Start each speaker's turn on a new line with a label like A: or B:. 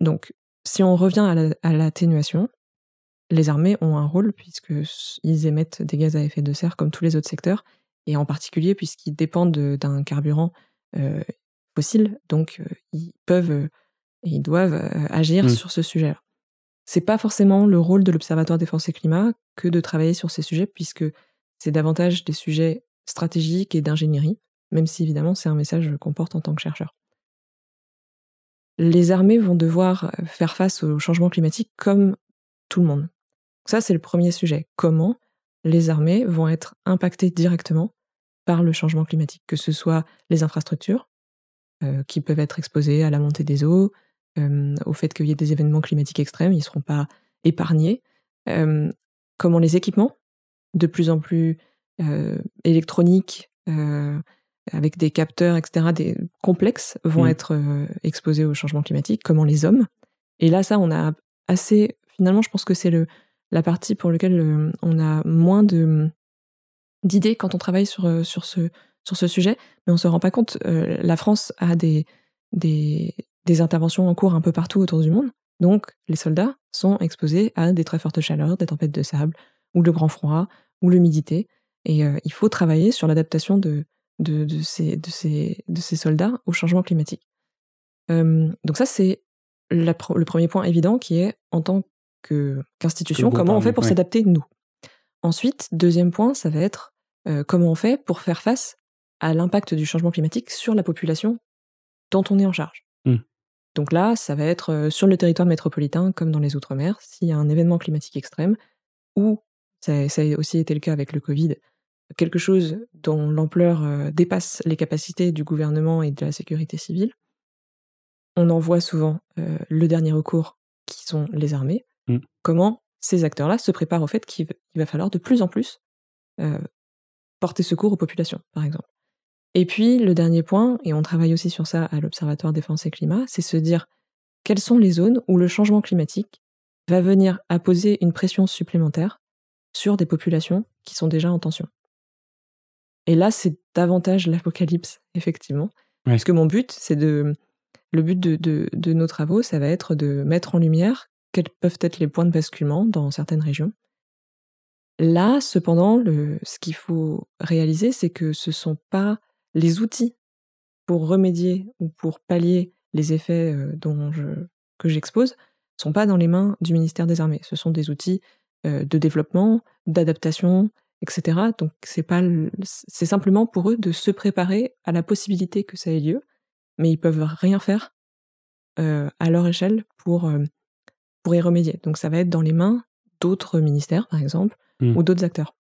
A: Donc, si on revient à l'atténuation, les armées ont un rôle puisqu'ils émettent des gaz à effet de serre comme tous les autres secteurs, et en particulier puisqu'ils dépendent d'un carburant euh, fossile, donc euh, ils peuvent et ils doivent agir mmh. sur ce sujet-là. C'est pas forcément le rôle de l'Observatoire Défense et Climat que de travailler sur ces sujets, puisque c'est davantage des sujets stratégiques et d'ingénierie, même si évidemment c'est un message qu'on porte en tant que chercheur. Les armées vont devoir faire face au changement climatique comme tout le monde. Ça, c'est le premier sujet. Comment les armées vont être impactées directement par le changement climatique, que ce soit les infrastructures, euh, qui peuvent être exposées à la montée des eaux, euh, au fait qu'il y ait des événements climatiques extrêmes, ils ne seront pas épargnés. Euh, comment les équipements, de plus en plus électroniques, avec des capteurs, etc., des complexes, vont mmh. être exposés au changement climatique, comment les hommes. Et là, ça, on a assez. Finalement, je pense que c'est le la partie pour laquelle on a moins de d'idées quand on travaille sur, sur, ce, sur ce sujet, mais on se rend pas compte. la France a des, des, des interventions en cours un peu partout autour du monde, donc les soldats sont exposés à des très fortes chaleurs, des tempêtes de sable, ou le grand froid, ou l'humidité, et il faut travailler sur l'adaptation de, de, de, ces, de, ces, de ces soldats au changement climatique. donc ça, c'est le premier point évident qui est en tant qu'institution, comment on fait pour s'adapter nous? Ensuite, deuxième point, ça va être euh, comment on fait pour faire face à l'impact du changement climatique sur la population dont on est en charge. Mmh. Donc là, ça va être euh, sur le territoire métropolitain comme dans les Outre-mer, s'il y a un événement climatique extrême, ou ça, ça, a aussi été le cas avec le Covid, quelque chose dont l'ampleur euh, dépasse les capacités du gouvernement et de la sécurité civile. On en voit souvent le dernier recours, qui sont les armées. Mmh. Comment ces acteurs-là se préparent au fait qu'il va falloir de plus en plus euh, porter secours aux populations, par exemple. Et puis, le dernier point, et on travaille aussi sur ça à l'Observatoire Défense et Climat, c'est se dire quelles sont les zones où le changement climatique va venir apposer une pression supplémentaire sur des populations qui sont déjà en tension. Et là, c'est davantage l'apocalypse, effectivement. Parce que mon but, c'est de. Le but de, de, nos travaux, ça va être de mettre en lumière quels peuvent être les points de basculement dans certaines régions. Là, cependant, ce qu'il faut réaliser, c'est que ce ne sont pas les outils pour remédier ou pour pallier les effets euh, dont je, que j'expose, ne sont pas dans les mains du ministère des Armées. Ce sont des outils euh, de développement, d'adaptation, etc. Donc c'est pas, c'est simplement pour eux de se préparer à la possibilité que ça ait lieu, mais ils peuvent rien faire euh, à leur échelle pour pour y remédier. Donc ça va être dans les mains d'autres ministères, par exemple, mmh. ou d'autres acteurs.